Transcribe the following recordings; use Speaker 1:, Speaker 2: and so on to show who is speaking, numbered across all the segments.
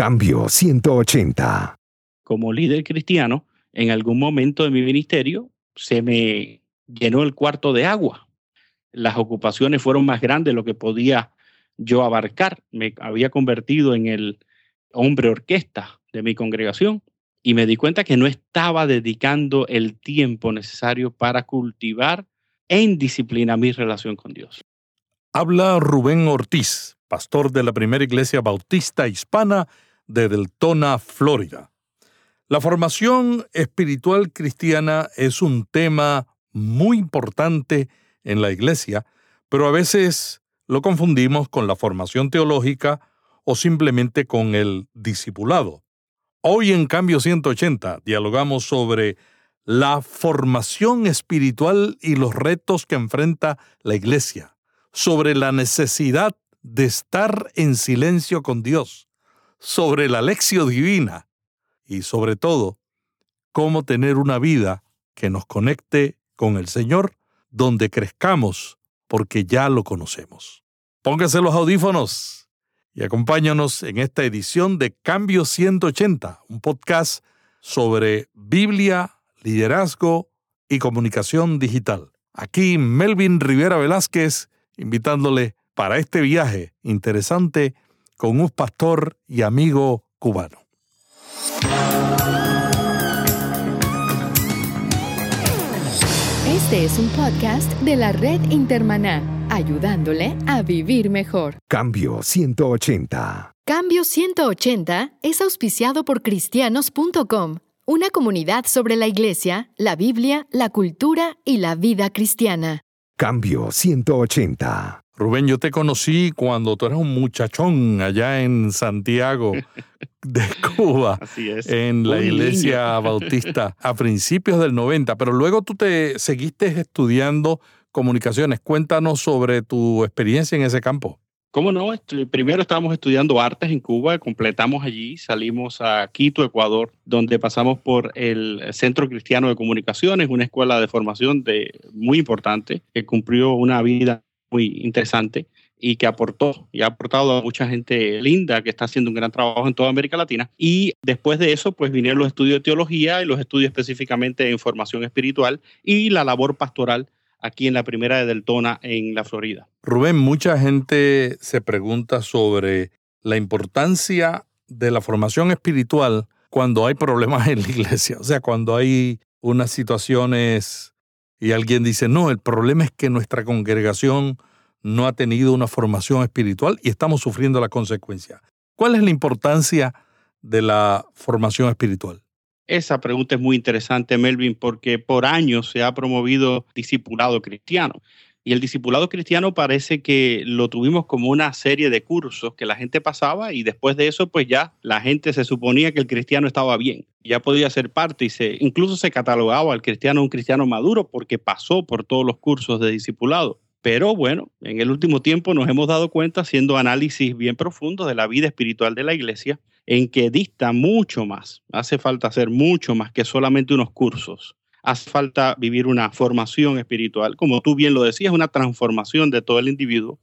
Speaker 1: Cambio 180.
Speaker 2: Como líder cristiano, en algún momento de mi ministerio se me llenó el cuarto de agua. Las ocupaciones fueron más grandes de lo que podía yo abarcar. Me había convertido en el hombre orquesta de mi congregación y me di cuenta que no estaba dedicando el tiempo necesario para cultivar en disciplina mi relación con Dios.
Speaker 3: Habla Rubén Ortiz, pastor de la primera iglesia bautista hispana de Deltona, Florida. La formación espiritual cristiana es un tema muy importante en la iglesia, pero a veces lo confundimos con la formación teológica o simplemente con el discipulado. Hoy en Cambio 180 dialogamos sobre la formación espiritual y los retos que enfrenta la iglesia, sobre la necesidad de estar en silencio con Dios, sobre la lección divina y sobre todo, cómo tener una vida que nos conecte con el Señor, donde crezcamos porque ya lo conocemos. Póngase los audífonos y acompáñanos en esta edición de Cambio 180, un podcast sobre Biblia, liderazgo y comunicación digital. Aquí Melvin Rivera Velázquez invitándole para este viaje interesante con un pastor y amigo cubano.
Speaker 4: Este es un podcast de la red Intermaná, ayudándole a vivir mejor.
Speaker 1: Cambio 180.
Speaker 4: Cambio 180 es auspiciado por cristianos.com, una comunidad sobre la iglesia, la Biblia, la cultura y la vida cristiana.
Speaker 1: Cambio 180.
Speaker 3: Rubén, yo te conocí cuando tú eras un muchachón allá en Santiago de Cuba,
Speaker 2: Así es.
Speaker 3: en la
Speaker 2: Un
Speaker 3: iglesia
Speaker 2: niño.
Speaker 3: bautista, a principios del 90, pero luego tú te seguiste estudiando comunicaciones. Cuéntanos sobre tu experiencia en ese campo.
Speaker 2: ¿Cómo no? Primero estábamos estudiando artes en Cuba, completamos allí, salimos a Quito, Ecuador, donde pasamos por el Centro Cristiano de Comunicaciones, una escuela de formación de, muy importante, que cumplió una vida muy interesante y que aportó y ha aportado a mucha gente linda que está haciendo un gran trabajo en toda América Latina. Y después de eso, pues vinieron los estudios de teología y los estudios específicamente en formación espiritual y la labor pastoral aquí en la primera de Deltona, en la Florida.
Speaker 3: Rubén, mucha gente se pregunta sobre la importancia de la formación espiritual cuando hay problemas en la iglesia. O sea, cuando hay unas situaciones y alguien dice, no, el problema es que nuestra congregación no ha tenido una formación espiritual y estamos sufriendo la consecuencia. ¿Cuál es la importancia de la formación espiritual?
Speaker 2: Esa pregunta es muy interesante, Melvin, porque por años se ha promovido discipulado cristiano. Y el discipulado cristiano parece que lo tuvimos como una serie de cursos que la gente pasaba y después de eso, pues ya la gente se suponía que el cristiano estaba bien, ya podía ser parte y se incluso se catalogaba al cristiano un cristiano maduro porque pasó por todos los cursos de discipulado. Pero bueno, en el último tiempo nos hemos dado cuenta, haciendo análisis bien profundos de la vida espiritual de la iglesia, en que dista mucho más. Hace falta hacer mucho más que solamente unos cursos. Hace falta vivir una formación espiritual, como tú bien lo decías, una transformación de todo el individuo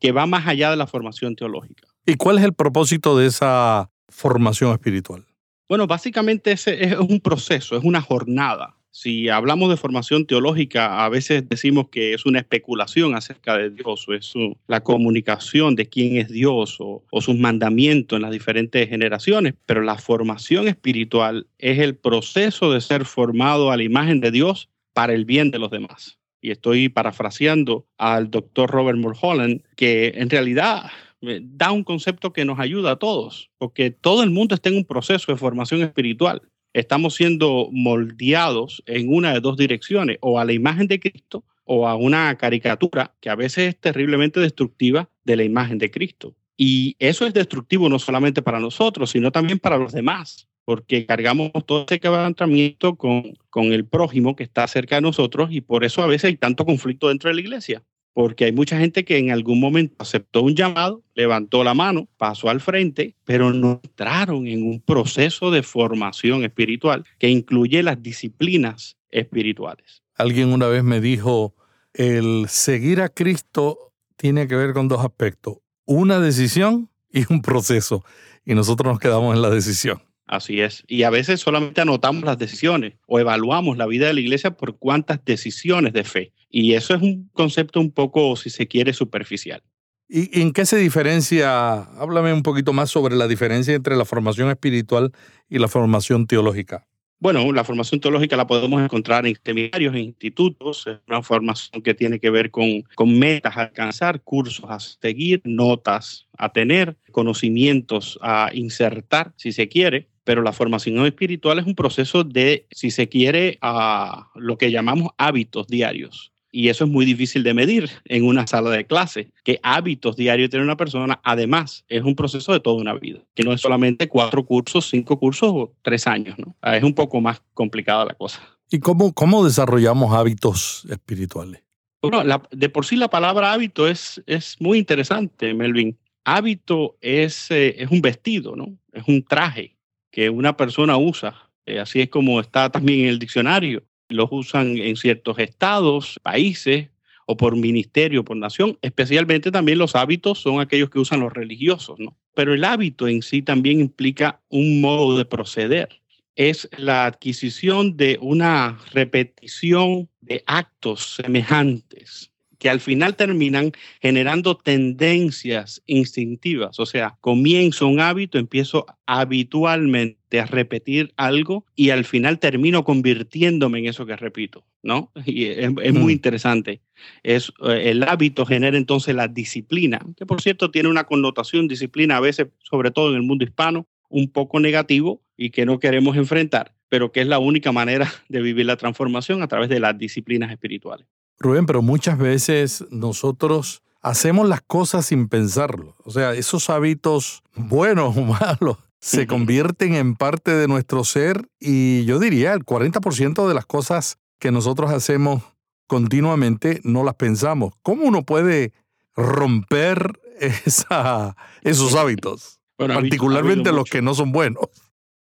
Speaker 2: que va más allá de la formación teológica.
Speaker 3: ¿Y cuál es el propósito de esa formación espiritual?
Speaker 2: Bueno, básicamente ese es un proceso, es una jornada. Si hablamos de formación teológica, a veces decimos que es una especulación acerca de Dios, o es la comunicación de quién es Dios o, o sus mandamientos en las diferentes generaciones, pero la formación espiritual es el proceso de ser formado a la imagen de Dios para el bien de los demás. Y estoy parafraseando al doctor Robert Mulholland, que en realidad eh, da un concepto que nos ayuda a todos, porque todo el mundo está en un proceso de formación espiritual. Estamos siendo moldeados en una de dos direcciones, o a la imagen de Cristo o a una caricatura que a veces es terriblemente destructiva de la imagen de Cristo. Y eso es destructivo no solamente para nosotros, sino también para los demás, porque cargamos todo ese quebrantamiento con, con el prójimo que está cerca de nosotros y por eso a veces hay tanto conflicto dentro de la iglesia porque hay mucha gente que en algún momento aceptó un llamado, levantó la mano, pasó al frente, pero no entraron en un proceso de formación espiritual que incluye las disciplinas espirituales.
Speaker 3: Alguien una vez me dijo, el seguir a Cristo tiene que ver con dos aspectos, una decisión y un proceso y nosotros nos quedamos en la decisión.
Speaker 2: Así es. Y a veces solamente anotamos las decisiones o evaluamos la vida de la iglesia por cuántas decisiones de fe. Y eso es un concepto un poco, si se quiere, superficial.
Speaker 3: ¿Y en qué se diferencia? Háblame un poquito más sobre la diferencia entre la formación espiritual y la formación teológica.
Speaker 2: Bueno, la formación teológica la podemos encontrar en seminarios, en institutos, es una formación que tiene que ver con, con metas a alcanzar, cursos a seguir, notas a tener, conocimientos a insertar, si se quiere, pero la formación espiritual es un proceso de, si se quiere, a lo que llamamos hábitos diarios. Y eso es muy difícil de medir en una sala de clase. ¿Qué hábitos diarios tiene una persona? Además, es un proceso de toda una vida, que no es solamente cuatro cursos, cinco cursos o tres años. ¿no? Ah, es un poco más complicada la cosa.
Speaker 3: ¿Y cómo, cómo desarrollamos hábitos espirituales?
Speaker 2: Bueno, de por sí la palabra hábito es, es muy interesante, Melvin. Hábito es, eh, es un vestido, ¿no? Es un traje que una persona usa. Eh, así es como está también en el diccionario los usan en ciertos estados, países o por ministerio, por nación. Especialmente también los hábitos son aquellos que usan los religiosos, ¿no? Pero el hábito en sí también implica un modo de proceder. Es la adquisición de una repetición de actos semejantes que al final terminan generando tendencias instintivas. O sea, comienzo un hábito, empiezo habitualmente a repetir algo y al final termino convirtiéndome en eso que repito, ¿no? Y es, muy mm. interesante. Es, eh, el hábito genera entonces la disciplina, que por cierto tiene una connotación disciplina a veces, sobre todo en el mundo hispano, un poco negativo y que no queremos enfrentar, pero que es la única manera de vivir la transformación a través de las disciplinas espirituales.
Speaker 3: Rubén, pero muchas veces nosotros hacemos las cosas sin pensarlo. O sea, esos hábitos buenos o malos se convierten en parte de nuestro ser y yo diría el 40% de las cosas que nosotros hacemos continuamente no las pensamos. ¿Cómo uno puede romper esa, esos hábitos? particularmente los que no son buenos.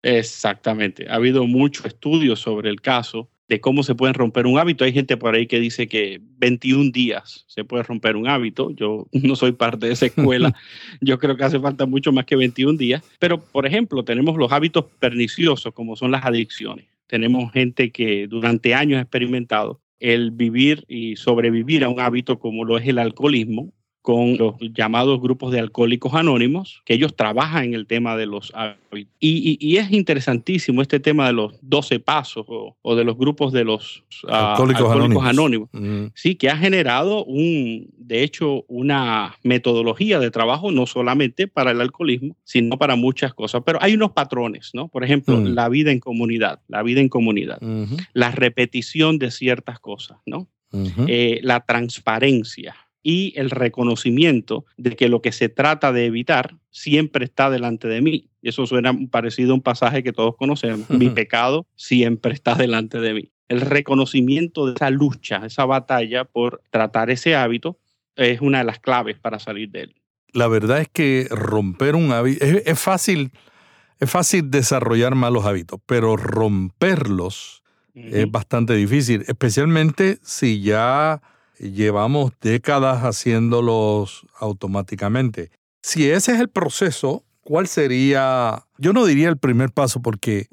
Speaker 2: Exactamente. Ha habido mucho estudio sobre el caso de cómo se pueden romper un hábito. Hay gente por ahí que dice que 21 días se puede romper un hábito. Yo no soy parte de esa escuela. Yo creo que hace falta mucho más que 21 días. Pero, por ejemplo, tenemos los hábitos perniciosos, como son las adicciones. Tenemos gente que durante años ha experimentado el vivir y sobrevivir a un hábito como lo es el alcoholismo con los llamados grupos de alcohólicos anónimos, que ellos trabajan en el tema de los hábitos. Y, es interesantísimo este tema de los 12 pasos o, de los grupos de los
Speaker 3: ah, alcohólicos, anónimos.
Speaker 2: Sí, que ha generado, un, de hecho, una metodología de trabajo no solamente para el alcoholismo, sino para muchas cosas. Pero hay unos patrones, ¿no? Por ejemplo, mm. la vida en comunidad, la vida en comunidad, la repetición de ciertas cosas, ¿no? Eh, la transparencia, y el reconocimiento de que lo que se trata de evitar siempre está delante de mí. Y eso suena parecido a un pasaje que todos conocemos. Mi pecado siempre está delante de mí. El reconocimiento de esa lucha, esa batalla por tratar ese hábito es una de las claves para salir de él.
Speaker 3: La verdad es que romper un hábito es, fácil, es fácil desarrollar malos hábitos, pero romperlos es bastante difícil, especialmente si ya llevamos décadas haciéndolos automáticamente. Si ese es el proceso, ¿cuál sería? Yo no diría el primer paso, porque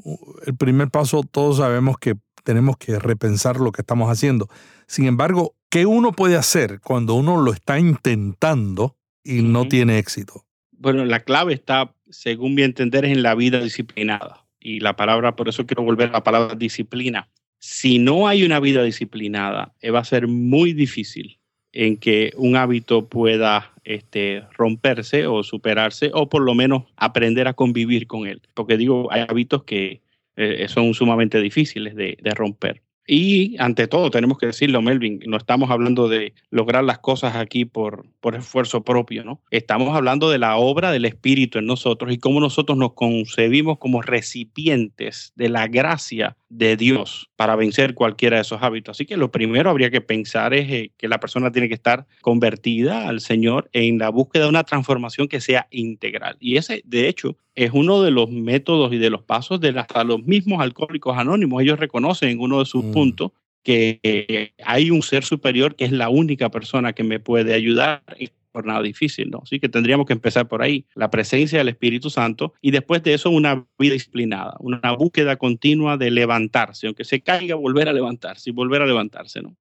Speaker 3: el primer paso todos sabemos que tenemos que repensar lo que estamos haciendo. Sin embargo, ¿qué uno puede hacer cuando uno lo está intentando y no tiene éxito?
Speaker 2: Bueno, la clave está, según mi entender, es en la vida disciplinada. Y la palabra, por eso quiero volver a la palabra disciplina si no hay una vida disciplinada, eh, va a ser muy difícil en que un hábito pueda este, romperse o superarse o por lo menos aprender a convivir con él. Porque digo, hay hábitos que eh, son sumamente difíciles de romper. Y ante todo, tenemos que decirlo, Melvin, no estamos hablando de lograr las cosas aquí por, por esfuerzo propio, ¿no? Estamos hablando de la obra del Espíritu en nosotros y cómo nosotros nos concebimos como recipientes de la gracia de Dios para vencer cualquiera de esos hábitos. Así que lo primero habría que pensar es eh, que la persona tiene que estar convertida al Señor en la búsqueda de una transformación que sea integral. Y ese, de hecho, es uno de los métodos y de los pasos de hasta los mismos alcohólicos anónimos. Ellos reconocen en uno de sus mm. puntos que eh, hay un ser superior que es la única persona que me puede ayudar. Jornada difícil, ¿no? Así que tendríamos que empezar por ahí, la presencia del Espíritu Santo y después de eso una vida disciplinada, una búsqueda continua de levantarse, aunque se caiga, volver a levantarse y volver a levantarse, ¿no?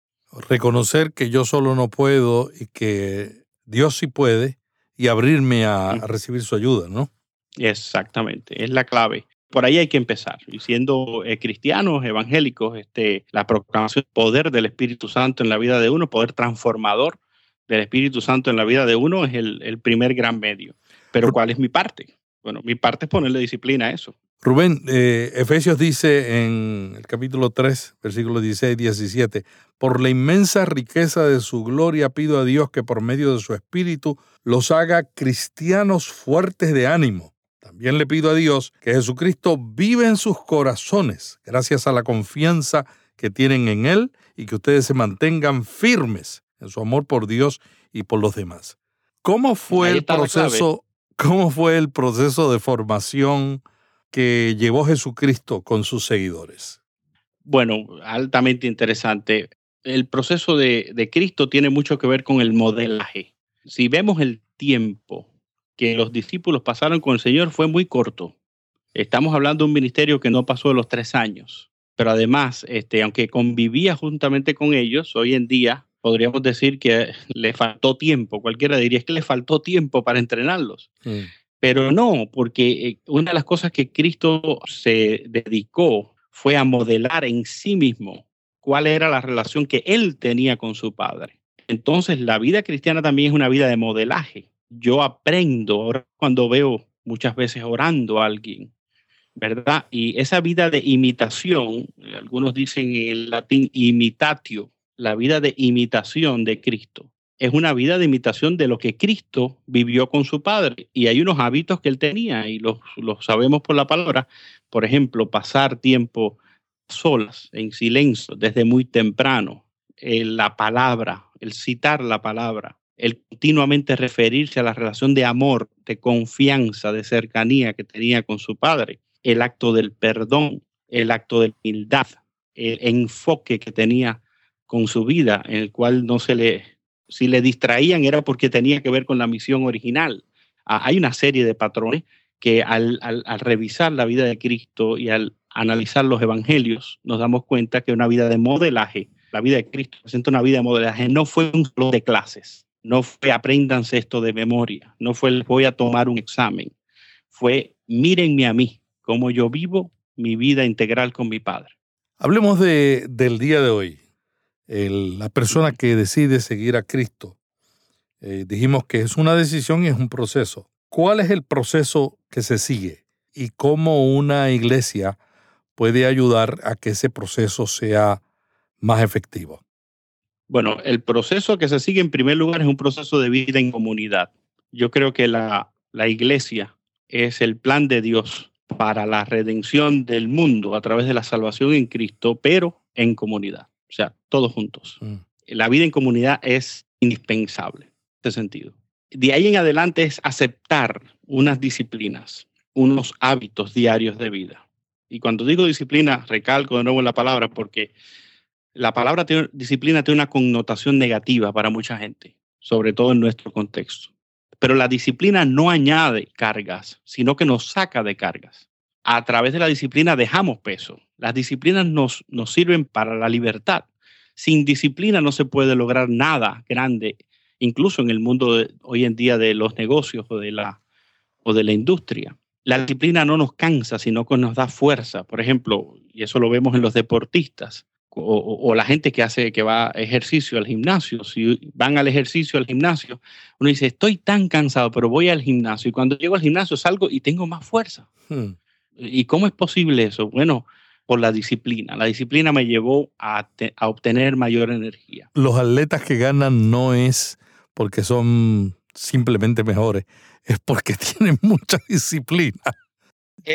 Speaker 3: Reconocer que yo solo no puedo y que Dios sí puede y abrirme a, a recibir su ayuda, ¿no?
Speaker 2: Exactamente, es la clave por ahí hay que empezar. Y siendo eh, cristianos, evangélicos, este, la proclamación del poder del Espíritu Santo en la vida de uno, poder transformador del Espíritu Santo en la vida de uno es el, primer gran medio. Pero ¿cuál es mi parte? Bueno, mi parte es ponerle disciplina a eso.
Speaker 3: Rubén, eh, Efesios dice en el capítulo 3, versículos 16 y 17, por la inmensa riqueza de su gloria pido a Dios que por medio de su Espíritu los haga cristianos fuertes de ánimo también le pido a Dios que Jesucristo vive en sus corazones gracias a la confianza que tienen en Él y que ustedes se mantengan firmes en su amor por Dios y por los demás. ¿Cómo fue el proceso? ¿Cómo fue el proceso de formación que llevó Jesucristo con sus seguidores?
Speaker 2: Bueno, altamente interesante. El proceso de, de Cristo tiene mucho que ver con el modelaje. Si vemos el tiempo que los discípulos pasaron con el Señor fue muy corto. Estamos hablando de un ministerio que no pasó de los tres años, pero además, este, aunque convivía juntamente con ellos, hoy en día podríamos decir que le faltó tiempo. Cualquiera diría que le faltó tiempo para entrenarlos. Pero no, porque eh, una de las cosas que Cristo se dedicó fue a modelar en sí mismo cuál era la relación que él tenía con su Padre. Entonces, la vida cristiana también es una vida de modelaje yo aprendo cuando veo muchas veces orando a alguien, ¿verdad? Y esa vida de imitación, algunos dicen en latín imitatio, la vida de imitación de Cristo, es una vida de imitación de lo que Cristo vivió con su Padre. Y hay unos hábitos que él tenía y los, sabemos por la palabra. Por ejemplo, pasar tiempo solas, en silencio, desde muy temprano. Eh, la palabra, el citar la palabra, el continuamente referirse a la relación de amor, de confianza, de cercanía que tenía con su padre, el acto del perdón, el acto de humildad, el enfoque que tenía con su vida, en el cual no se le, si le distraían era porque tenía que ver con la misión original. Ah, hay una serie de patrones que al, al, revisar la vida de Cristo y al analizar los evangelios, nos damos cuenta que una vida de modelaje, la vida de Cristo presenta una vida de modelaje, no fue un solo de clases, no fue apréndanse esto de memoria, no fue voy a tomar un examen, fue mírenme a mí, cómo yo vivo mi vida integral con mi Padre.
Speaker 3: Hablemos de, del día de hoy, la persona que decide seguir a Cristo. Eh, dijimos que es una decisión y es un proceso. ¿Cuál es el proceso que se sigue y cómo una iglesia puede ayudar a que ese proceso sea más efectivo?
Speaker 2: Bueno, el proceso que se sigue en primer lugar es un proceso de vida en comunidad. Yo creo que la, la iglesia es el plan de Dios para la redención del mundo a través de la salvación en Cristo, pero en comunidad, o sea, todos juntos. Mm. La vida en comunidad es indispensable en este sentido. De ahí en adelante es aceptar unas disciplinas, unos hábitos diarios de vida. Y cuando digo disciplina, recalco de nuevo la palabra porque la palabra disciplina tiene una connotación negativa para mucha gente, sobre todo en nuestro contexto. Pero la disciplina no añade cargas, sino que nos saca de cargas. A través de la disciplina dejamos peso. Las disciplinas nos, nos sirven para la libertad. Sin disciplina no se puede lograr nada grande, incluso en el mundo de, hoy en día de los negocios o de la, o de la industria. La disciplina no nos cansa, sino que nos da fuerza. Por ejemplo, y eso lo vemos en los deportistas, o, la gente que hace que va ejercicio al gimnasio, si van al ejercicio al gimnasio, uno dice, estoy tan cansado, pero voy al gimnasio y cuando llego al gimnasio salgo y tengo más fuerza. Hmm. ¿Y cómo es posible eso? Bueno, por la disciplina. La disciplina me llevó a, a obtener mayor energía.
Speaker 3: Los atletas que ganan no es porque son simplemente mejores, es porque tienen mucha disciplina.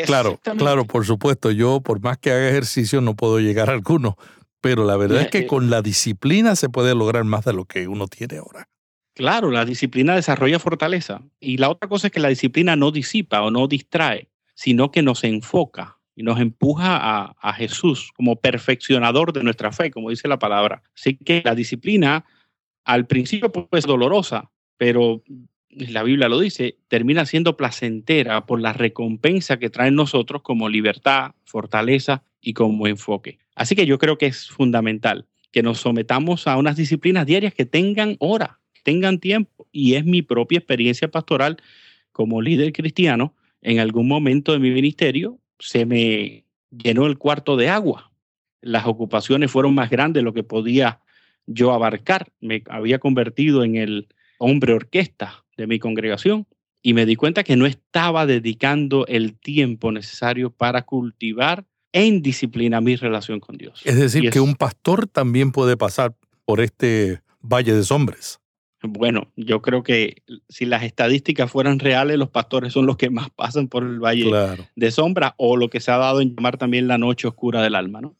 Speaker 3: Claro, claro, por supuesto. Yo, por más que haga ejercicio, no puedo llegar a alguno, pero la verdad es que eh, con la disciplina se puede lograr más de lo que uno tiene ahora.
Speaker 2: Claro, la disciplina desarrolla fortaleza. Y la otra cosa es que la disciplina no disipa o no distrae, sino que nos enfoca y nos empuja a, a Jesús como perfeccionador de nuestra fe, como dice la palabra. Así que la disciplina al principio puede ser dolorosa, pero la Biblia lo dice, termina siendo placentera por la recompensa que traen nosotros como libertad, fortaleza y como enfoque. Así que yo creo que es fundamental que nos sometamos a unas disciplinas diarias que tengan hora, tengan tiempo. Y es mi propia experiencia pastoral como líder cristiano. En algún momento de mi ministerio se me llenó el cuarto de agua. Las ocupaciones fueron más grandes de lo que podía yo abarcar. Me había convertido en el hombre orquesta de mi congregación y me di cuenta que no estaba dedicando el tiempo necesario para cultivar en disciplina mi relación con Dios.
Speaker 3: Es decir, que un pastor también puede pasar por este valle de sombras.
Speaker 2: Bueno, yo creo que si las estadísticas fueran reales, los pastores son los que más pasan por el valle de sombra o lo que se ha dado en llamar también la noche oscura del alma, ¿no?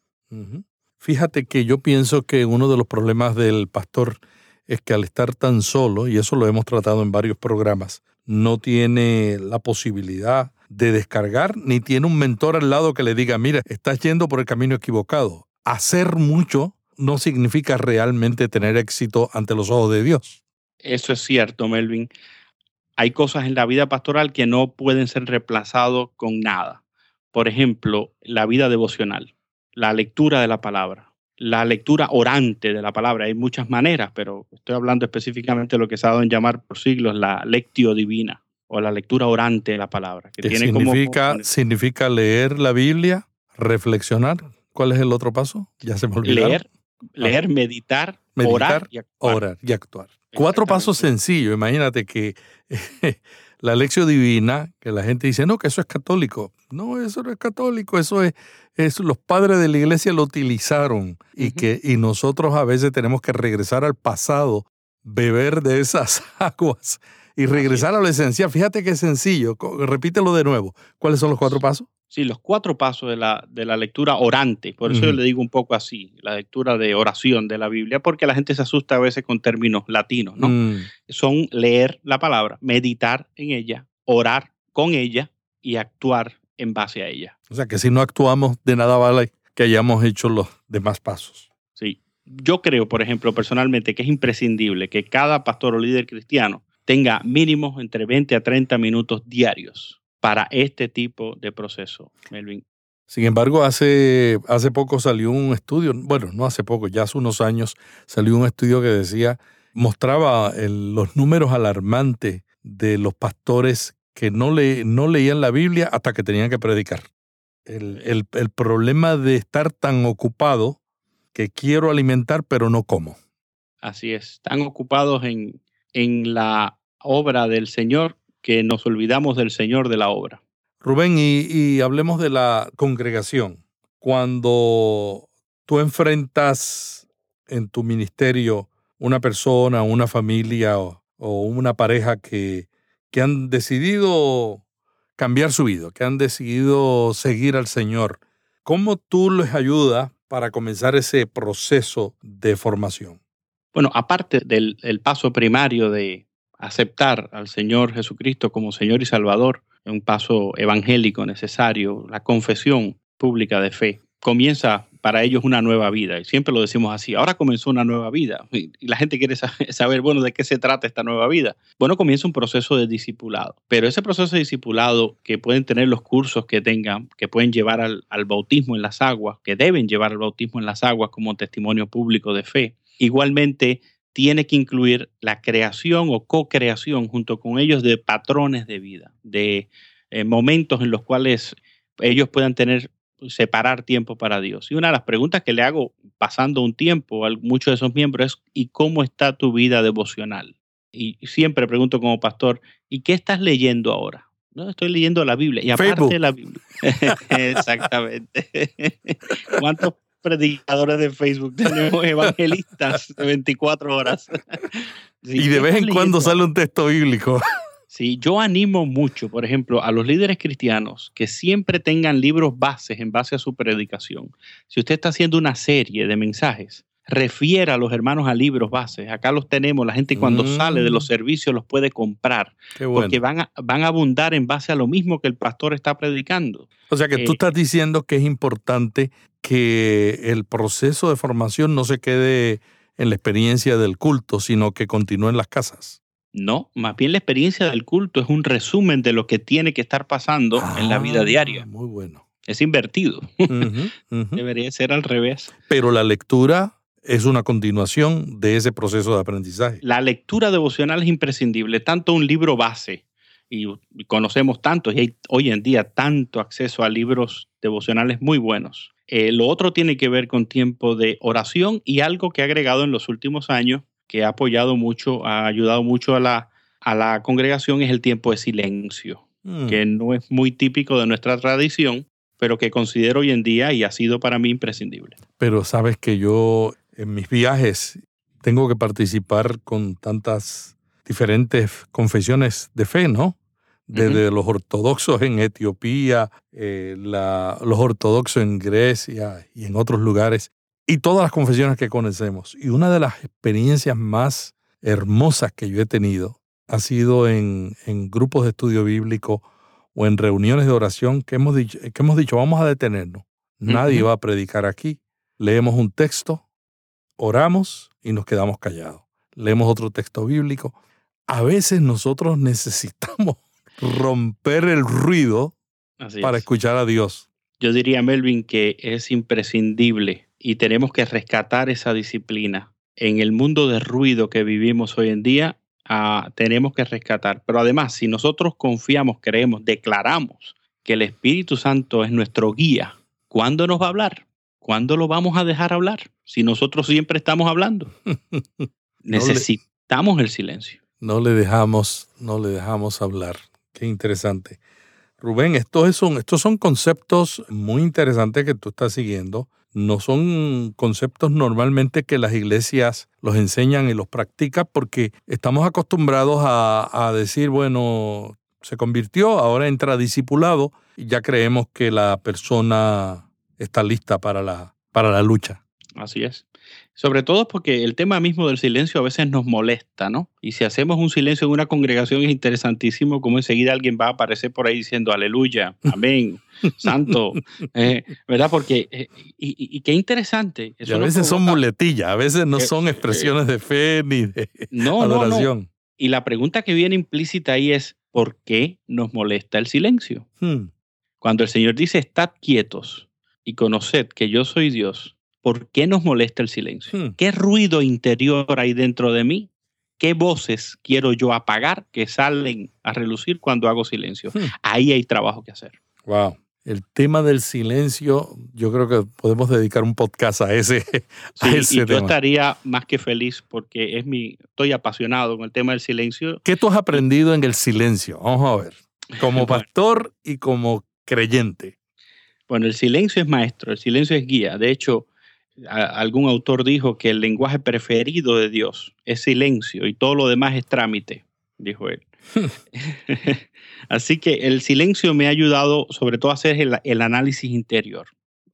Speaker 3: Fíjate que yo pienso que uno de los problemas del pastor es que al estar tan solo, y eso lo hemos tratado en varios programas, no tiene la posibilidad de descargar, ni tiene un mentor al lado que le diga, mira, estás yendo por el camino equivocado. Hacer mucho no significa realmente tener éxito ante los ojos de Dios.
Speaker 2: Eso es cierto, Melvin. Hay cosas en la vida pastoral que no pueden ser reemplazados con nada. Por ejemplo, la vida devocional, la lectura de la palabra, la lectura orante de la palabra. Hay muchas maneras, pero estoy hablando específicamente de lo que se ha dado en llamar por siglos la lectio divina o la lectura orante de la palabra.
Speaker 3: Que tiene significa, significa leer la Biblia, reflexionar. ¿Cuál es el otro paso? Ya se me olvidó.
Speaker 2: Leer, leer, meditar, orar y actuar.
Speaker 3: Orar y actuar. Cuatro pasos sencillos. Imagínate que la lección divina, que la gente dice, no, que eso es católico. No, eso no es católico, eso es, es los padres de la iglesia lo utilizaron y, que, y nosotros a veces tenemos que regresar al pasado, beber de esas aguas y regresar a lo esencial. Fíjate qué sencillo, repítelo de nuevo. ¿Cuáles son los cuatro pasos?
Speaker 2: Sí, los cuatro pasos de la, de la lectura orante, por eso yo le digo un poco así, la lectura de oración de la Biblia, porque la gente se asusta a veces con términos latinos, ¿no? Mm. Son leer la palabra, meditar en ella, orar con ella y actuar en base a ella.
Speaker 3: O sea que si no actuamos, de nada vale que hayamos hecho los demás pasos.
Speaker 2: Sí. Yo creo, por ejemplo, personalmente, que es imprescindible que cada pastor o líder cristiano tenga mínimo entre 20 a 30 minutos diarios para este tipo de proceso, Melvin.
Speaker 3: Sin embargo, hace, hace poco salió un estudio, bueno, no hace poco, ya hace unos años salió un estudio que decía, mostraba los números alarmantes de los pastores que no, le, no leían la Biblia hasta que tenían que predicar. El, el, problema de estar tan ocupado que quiero alimentar pero no como.
Speaker 2: Así es, tan ocupados en, en la obra del Señor que nos olvidamos del Señor de la obra.
Speaker 3: Rubén, y, y hablemos de la congregación. Cuando tú enfrentas en tu ministerio una persona, una familia o, o una pareja que que han decidido cambiar su vida, que han decidido seguir al Señor. ¿Cómo tú les ayudas para comenzar ese proceso de formación?
Speaker 2: Bueno, aparte del paso primario de aceptar al Señor Jesucristo como Señor y Salvador, un paso evangélico necesario, la confesión pública de fe, comienza para ellos una nueva vida. Y siempre lo decimos así, ahora comenzó una nueva vida. Y la gente quiere saber, bueno, ¿de qué se trata esta nueva vida? Bueno, comienza un proceso de discipulado. Pero ese proceso de discipulado que pueden tener los cursos que tengan, que pueden llevar al, al bautismo en las aguas, que deben llevar al bautismo en las aguas como testimonio público de fe, igualmente tiene que incluir la creación o co-creación junto con ellos de patrones de vida, de eh, momentos en los cuales ellos puedan tener separar tiempo para Dios. Y una de las preguntas que le hago pasando un tiempo a muchos de esos miembros es, ¿y cómo está tu vida devocional? Y siempre pregunto como pastor, ¿y qué estás leyendo ahora? No, estoy leyendo la Biblia. Y aparte de la Biblia. Exactamente. ¿Cuántos predicadores de Facebook tenemos evangelistas de 24 horas?
Speaker 3: y de vez en cuando sale un texto bíblico.
Speaker 2: Sí, yo animo mucho, por ejemplo, a los líderes cristianos que siempre tengan libros bases en base a su predicación. Si usted está haciendo una serie de mensajes, refiera a los hermanos a libros bases. Acá los tenemos, la gente cuando sale de los mm. servicios los puede comprar, porque van a, van a abundar en base a lo mismo que el pastor está predicando.
Speaker 3: O sea que tú eh, estás diciendo que es importante que el proceso de formación no se quede en la experiencia del culto, sino que continúe en las casas.
Speaker 2: No, más bien la experiencia del culto es un resumen de lo que tiene que estar pasando en la vida
Speaker 3: Ah,
Speaker 2: diaria.
Speaker 3: Muy bueno.
Speaker 2: Es invertido. Debería ser al revés.
Speaker 3: Pero la lectura es una continuación de ese proceso de aprendizaje.
Speaker 2: La lectura devocional es imprescindible, tanto un libro base, y, conocemos tantos, y hay hoy en día tanto acceso a libros devocionales muy buenos. Eh, lo otro tiene que ver con tiempo de oración y algo que ha agregado en los últimos años, que ha apoyado mucho, ha ayudado mucho a la, a la congregación, es el tiempo de silencio,
Speaker 3: Mm.
Speaker 2: que no es muy típico de nuestra tradición, pero que considero hoy en día y ha sido para mí imprescindible.
Speaker 3: Pero sabes que yo en mis viajes tengo que participar con tantas diferentes confesiones de fe, ¿no? Desde los ortodoxos en Etiopía, eh, la- los ortodoxos en Grecia y en otros lugares, y todas las confesiones que conocemos. Y una de las experiencias más hermosas que yo he tenido ha sido en, en grupos de estudio bíblico o en reuniones de oración que hemos dicho, que hemos dicho vamos a detenernos. Nadie
Speaker 2: Ujú.
Speaker 3: va a predicar aquí. Leemos un texto, oramos y nos quedamos callados. Leemos otro texto bíblico. A veces nosotros necesitamos romper el ruido
Speaker 2: Así
Speaker 3: para
Speaker 2: es.
Speaker 3: escuchar a Dios.
Speaker 2: Yo diría, Melvin, que es imprescindible y tenemos que rescatar esa disciplina. En el mundo de ruido que vivimos hoy en día, ah, tenemos que rescatar. Pero además, si nosotros confiamos, creemos, declaramos que el Espíritu Santo es nuestro guía, ¿cuándo nos va a hablar? ¿Cuándo lo vamos a dejar hablar? Si nosotros siempre estamos hablando. Necesitamos el silencio.
Speaker 3: No le dejamos, no le dejamos hablar. Qué interesante. Rubén, estos son, estos son conceptos muy interesantes que tú estás siguiendo. No son conceptos normalmente que las iglesias los enseñan y los practican porque estamos acostumbrados a, a decir, bueno, se convirtió, ahora entra discipulado y ya creemos que la persona está lista para la, para la lucha.
Speaker 2: Así es. Sobre todo porque el tema mismo del silencio a veces nos molesta, ¿no? Y si hacemos un silencio en una congregación es interesantísimo como enseguida alguien va a aparecer por ahí diciendo aleluya, amén, santo, eh, ¿verdad? Porque, eh, y, y- y qué interesante.
Speaker 3: Y a veces son muletillas, a veces no
Speaker 2: Eh,
Speaker 3: son
Speaker 2: eh,
Speaker 3: expresiones de fe ni de
Speaker 2: No, no, no.
Speaker 3: adoración.
Speaker 2: Y la pregunta que viene implícita ahí es, ¿por qué nos molesta el silencio?
Speaker 3: Hmm.
Speaker 2: Cuando el Señor dice, estad quietos y conoced que yo soy Dios, ¿por qué nos molesta el silencio?
Speaker 3: Hmm.
Speaker 2: ¿Qué ruido interior hay dentro de mí? ¿Qué voces quiero yo apagar que salen a relucir cuando hago silencio?
Speaker 3: Hmm.
Speaker 2: Ahí hay trabajo que hacer.
Speaker 3: Wow. El tema del silencio, yo creo que podemos dedicar un podcast a ese, a
Speaker 2: Sí,
Speaker 3: ese
Speaker 2: y yo
Speaker 3: tema.
Speaker 2: estaría más que feliz porque es mi, estoy apasionado con el tema del silencio.
Speaker 3: ¿Qué tú has aprendido en el silencio? Vamos a ver. Como pastor y como creyente.
Speaker 2: Bueno, el silencio es maestro, el silencio es guía. De hecho, algún autor dijo que el lenguaje preferido de Dios es silencio y todo lo demás es trámite, dijo él. Así que el silencio me ha ayudado sobre todo a hacer el, el análisis interior.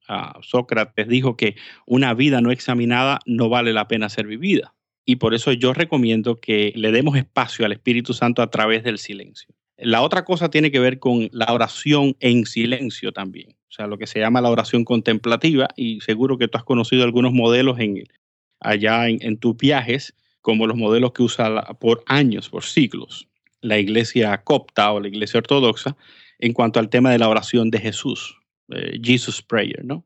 Speaker 2: Ah, Sócrates dijo que una vida no examinada no vale la pena ser vivida. Y por eso yo recomiendo que le demos espacio al Espíritu Santo a través del silencio. La otra cosa tiene que ver con la oración en silencio también. O sea, lo que se llama la oración contemplativa. Y seguro que tú has conocido algunos modelos en, allá en, en tus viajes, como los modelos que usa la- por años, por siglos, la iglesia copta o la iglesia ortodoxa en cuanto al tema de la oración de Jesús, eh, Jesus Prayer, ¿no?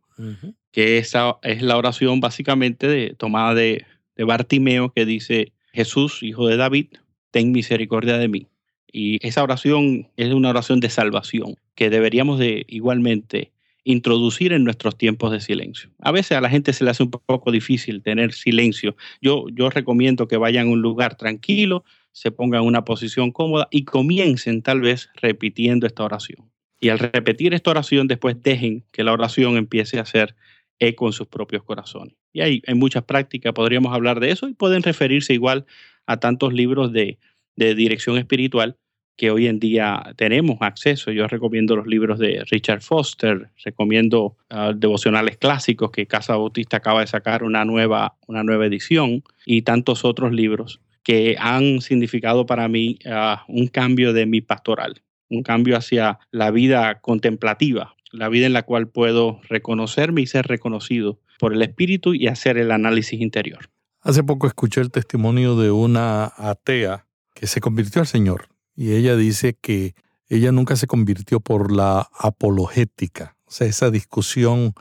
Speaker 2: que esa es la oración básicamente de, tomada de, de Bartimeo que dice, Jesús, hijo de David, ten misericordia de mí. Y esa oración es una oración de salvación que deberíamos de igualmente introducir en nuestros tiempos de silencio. A veces a la gente se le hace un poco difícil tener silencio. Yo, yo recomiendo que vayan a un lugar tranquilo, se pongan en una posición cómoda y comiencen tal vez repitiendo esta oración. Y al repetir esta oración, después dejen que la oración empiece a hacer eco en sus propios corazones. Y hay, hay muchas prácticas, podríamos hablar de eso y pueden referirse igual a tantos libros de, de dirección espiritual que hoy en día tenemos acceso. Yo recomiendo los libros de Richard Foster, recomiendo ah, devocionales clásicos que Casa Bautista acaba de sacar una nueva, una nueva edición y tantos otros libros que han significado para mí ah, un cambio de mi pastoral, un cambio hacia la vida contemplativa, la vida en la cual puedo reconocerme y ser reconocido por el Espíritu y hacer el análisis interior.
Speaker 3: Hace poco escuché el testimonio de una atea que se convirtió al Señor. Y ella dice que ella nunca se convirtió por la apologética, o sea, esa discusión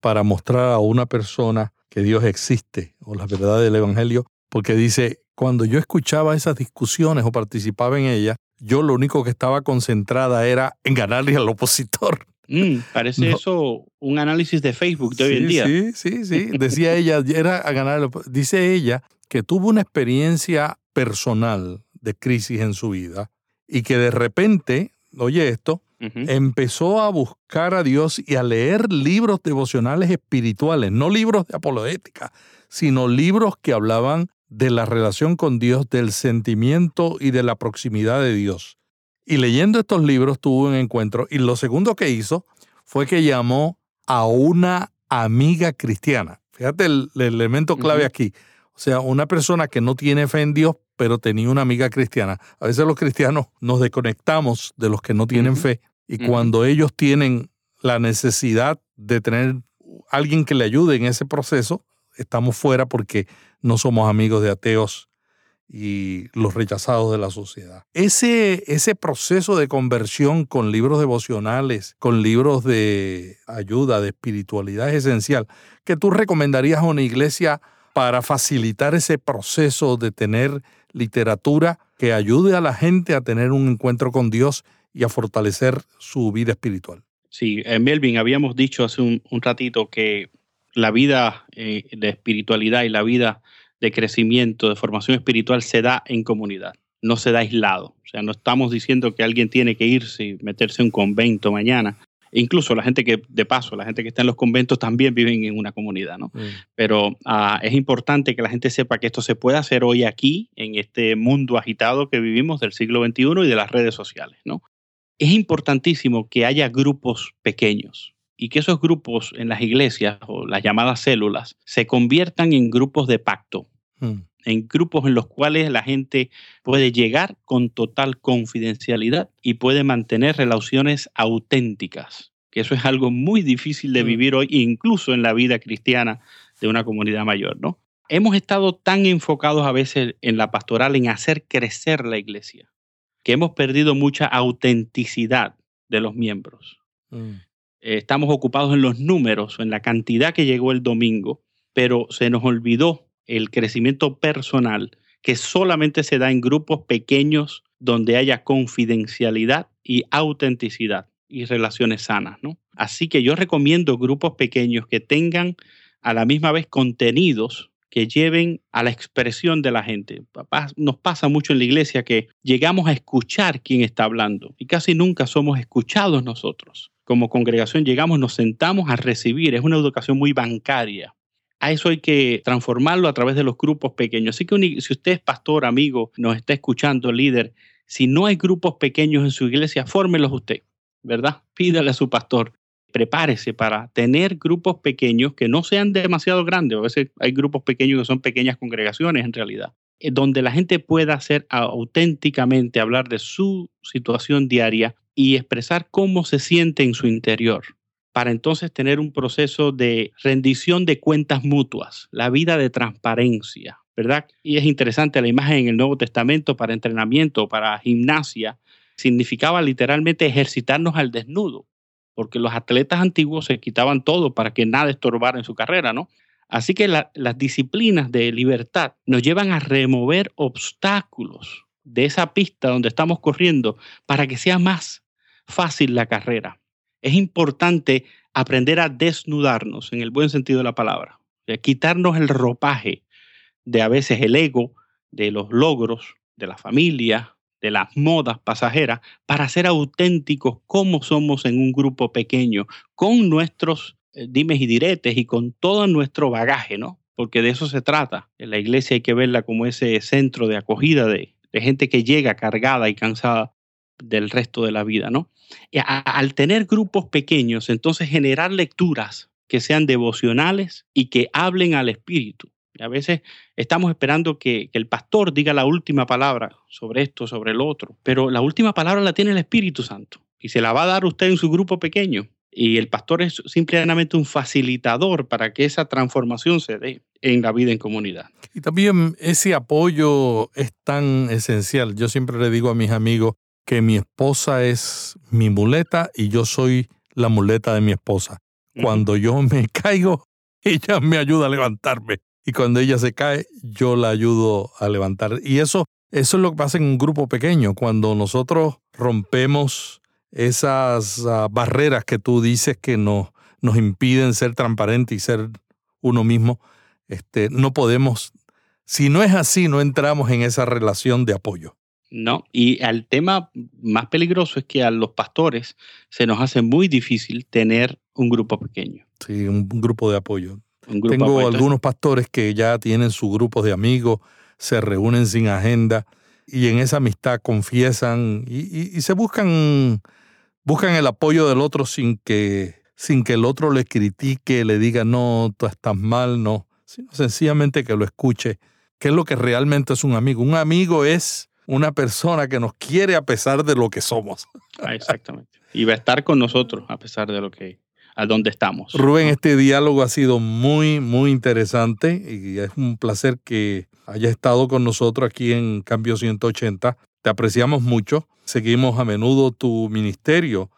Speaker 3: para mostrar a una persona que Dios existe o la verdad del Evangelio, porque dice, cuando yo escuchaba esas discusiones o participaba en ellas, yo lo único que estaba concentrada era en ganarle al opositor.
Speaker 2: Mm, parece eso un análisis de Facebook de hoy en día.
Speaker 3: Sí, sí, sí. Decía ella, era a ganar. Dice ella que tuvo una experiencia personal de crisis en su vida y que de repente, oye esto, empezó a buscar a Dios y a leer libros devocionales espirituales, no libros de apologética, sino libros que hablaban de la relación con Dios, del sentimiento y de la proximidad de Dios. Y leyendo estos libros tuvo un encuentro y lo segundo que hizo fue que llamó a una amiga cristiana. Fíjate el, elemento clave aquí. O sea, una persona que no tiene fe en Dios, pero tenía una amiga cristiana. A veces los cristianos nos desconectamos de los que no tienen fe y cuando ellos tienen la necesidad de tener alguien que le ayude en ese proceso, estamos fuera porque no somos amigos de ateos y los rechazados de la sociedad. Ese, ese proceso de conversión con libros devocionales, con libros de ayuda, de espiritualidad es esencial. ¿Qué tú recomendarías a una iglesia para facilitar ese proceso de tener literatura que ayude a la gente a tener un encuentro con Dios y a fortalecer su vida espiritual?
Speaker 2: Sí, en Melvin habíamos dicho hace un, ratito que la vida eh, de espiritualidad y la vida de crecimiento, de formación espiritual se da en comunidad, no se da aislado. O sea, no estamos diciendo que alguien tiene que irse y meterse en un convento mañana. Incluso la gente que, de paso, la gente que está en los conventos también viven en una comunidad, ¿no? Mm. Pero ah, es importante que la gente sepa que esto se puede hacer hoy aquí, en este mundo agitado que vivimos del siglo XXI y de las redes sociales, ¿no? Es importantísimo que haya grupos pequeños, y que esos grupos en las iglesias o las llamadas células se conviertan en grupos de pacto, Mm. En grupos en los cuales la gente puede llegar con total confidencialidad y puede mantener relaciones auténticas, que eso es algo muy difícil de mm. vivir hoy, incluso en la vida cristiana de una comunidad mayor, ¿no? Hemos estado tan enfocados a veces en la pastoral, en hacer crecer la iglesia, que hemos perdido mucha autenticidad de los miembros. Mm. Eh, estamos ocupados en los números, en la cantidad que llegó el domingo, pero se nos olvidó el crecimiento personal que solamente se da en grupos pequeños donde haya confidencialidad y autenticidad y relaciones sanas, ¿no? Así que yo recomiendo grupos pequeños que tengan a la misma vez contenidos que lleven a la expresión de la gente. Nos pasa mucho en la iglesia que llegamos a escuchar quién está hablando y casi nunca somos escuchados nosotros. Como congregación llegamos, nos sentamos a recibir, es una educación muy bancaria a eso hay que transformarlo a través de los grupos pequeños. Así que si usted es pastor, amigo, nos está escuchando, líder, si no hay grupos pequeños en su iglesia, fórmelos usted, ¿verdad? Pídale a su pastor. Prepárese para tener grupos pequeños que no sean demasiado grandes. A veces hay grupos pequeños que son pequeñas congregaciones en realidad, eh, donde la gente pueda hacer auténticamente, hablar de su situación diaria y expresar cómo se siente en su interior para entonces tener un proceso de rendición de cuentas mutuas, la vida de transparencia, ¿verdad? Y es interesante la imagen en el Nuevo Testamento para entrenamiento, para gimnasia, significaba literalmente ejercitarnos al desnudo, porque los atletas antiguos se quitaban todo para que nada estorbara en su carrera, ¿no? Así que las disciplinas de libertad nos llevan a remover obstáculos de esa pista donde estamos corriendo para que sea más fácil la carrera es importante aprender a desnudarnos en el buen sentido de la palabra, quitarnos el ropaje de a veces el ego, de los logros, de la familia, de las modas pasajeras, para ser auténticos como somos en un grupo pequeño, con nuestros eh, dimes y diretes y con todo nuestro bagaje, ¿no? Porque de eso se trata. En la iglesia hay que verla como ese centro de acogida de, de gente que llega cargada y cansada del resto de la vida, ¿no? al tener grupos pequeños, entonces generar lecturas que sean devocionales y que hablen al espíritu. a veces estamos esperando que, que, el pastor diga la última palabra sobre esto, sobre el otro, pero la última palabra la tiene el Espíritu Santo y se la va a dar usted en su grupo pequeño. Y el pastor es simplemente un facilitador para que esa transformación se dé en la vida en comunidad.
Speaker 3: Y también ese apoyo es tan esencial. Yo siempre le digo a mis amigos que mi esposa es mi muleta y yo soy la muleta de mi esposa. Cuando yo me caigo, ella me ayuda a levantarme. Y cuando ella se cae, yo la ayudo a levantar. Y eso, eso es lo que pasa en un grupo pequeño. Cuando nosotros rompemos esas uh, barreras que tú dices que nos, nos impiden ser transparentes y ser uno mismo, este, no podemos, si no es así, no entramos en esa relación de apoyo.
Speaker 2: No, y el tema más peligroso es que a los pastores se nos hace muy difícil tener un grupo pequeño.
Speaker 3: Sí, un, un grupo de apoyo. Grupo Tengo apoyo. algunos pastores que ya tienen su grupo de amigos, se reúnen sin agenda y en esa amistad confiesan y, y, y se buscan buscan el apoyo del otro sin que, sin que el otro le critique, le diga, no, tú estás mal, no, sino sencillamente que lo escuche, que es lo que realmente es un amigo. Un amigo es una persona que nos quiere a pesar de lo que somos.
Speaker 2: Ah, exactamente. Y va a estar con nosotros a pesar de lo que, a dónde estamos.
Speaker 3: Rubén, este diálogo ha sido muy, muy interesante y es un placer que haya estado con nosotros aquí en Cambio 180. Te apreciamos mucho. Seguimos a menudo tu ministerio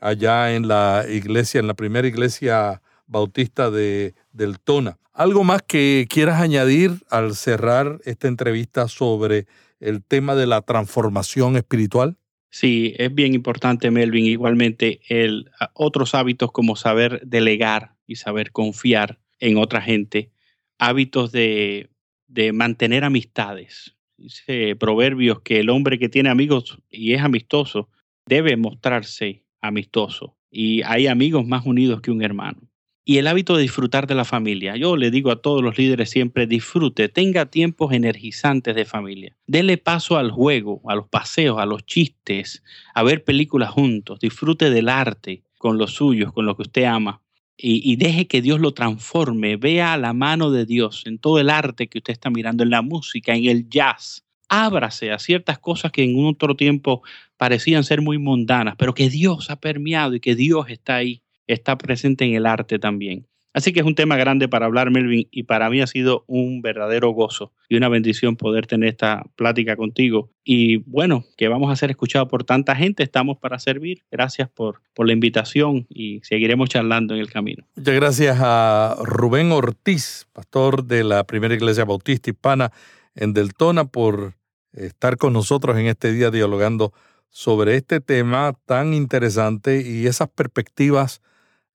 Speaker 3: allá en la iglesia, en la primera iglesia bautista de, del Tona. ¿Algo más que quieras añadir al cerrar esta entrevista sobre el tema de la transformación espiritual?
Speaker 2: Sí, es bien importante, Melvin. Igualmente, el, otros hábitos como saber delegar y saber confiar en otra gente, hábitos de, de mantener amistades, dice Proverbios que el hombre que tiene amigos y es amistoso debe mostrarse amistoso. Y hay amigos más unidos que un hermano. Y el hábito de disfrutar de la familia. Yo le digo a todos los líderes siempre, disfrute, tenga tiempos energizantes de familia. Dele paso al juego, a los paseos, a los chistes, a ver películas juntos. Disfrute del arte con los suyos, con lo que usted ama y, y, deje que Dios lo transforme, vea la mano de Dios en todo el arte que usted está mirando, en la música, en el jazz. Ábrase a ciertas cosas que en otro tiempo parecían ser muy mundanas, pero que Dios ha permeado y que Dios está ahí, está presente en el arte también. Así que es un tema grande para hablar, Melvin, y para mí ha sido un verdadero gozo y una bendición poder tener esta plática contigo. Y bueno, que vamos a ser escuchados por tanta gente, estamos para servir. Gracias por, por la invitación y seguiremos charlando en el camino.
Speaker 3: Muchas gracias a Rubén Ortiz, pastor de la Primera Iglesia Bautista Hispana en Deltona, por estar con nosotros en este día dialogando sobre este tema tan interesante y esas perspectivas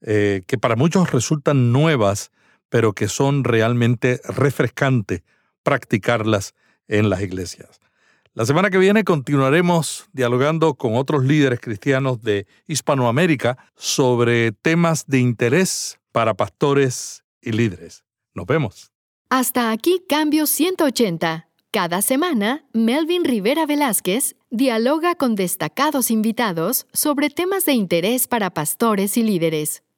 Speaker 3: eh, que para muchos resultan nuevas, pero que son realmente refrescantes practicarlas en las iglesias. La semana que viene continuaremos dialogando con otros líderes cristianos de Hispanoamérica sobre temas de interés para pastores y líderes. Nos vemos.
Speaker 4: Hasta aquí Cambio 180. Cada semana, Melvin Rivera Velázquez dialoga con destacados invitados sobre temas de interés para pastores y líderes.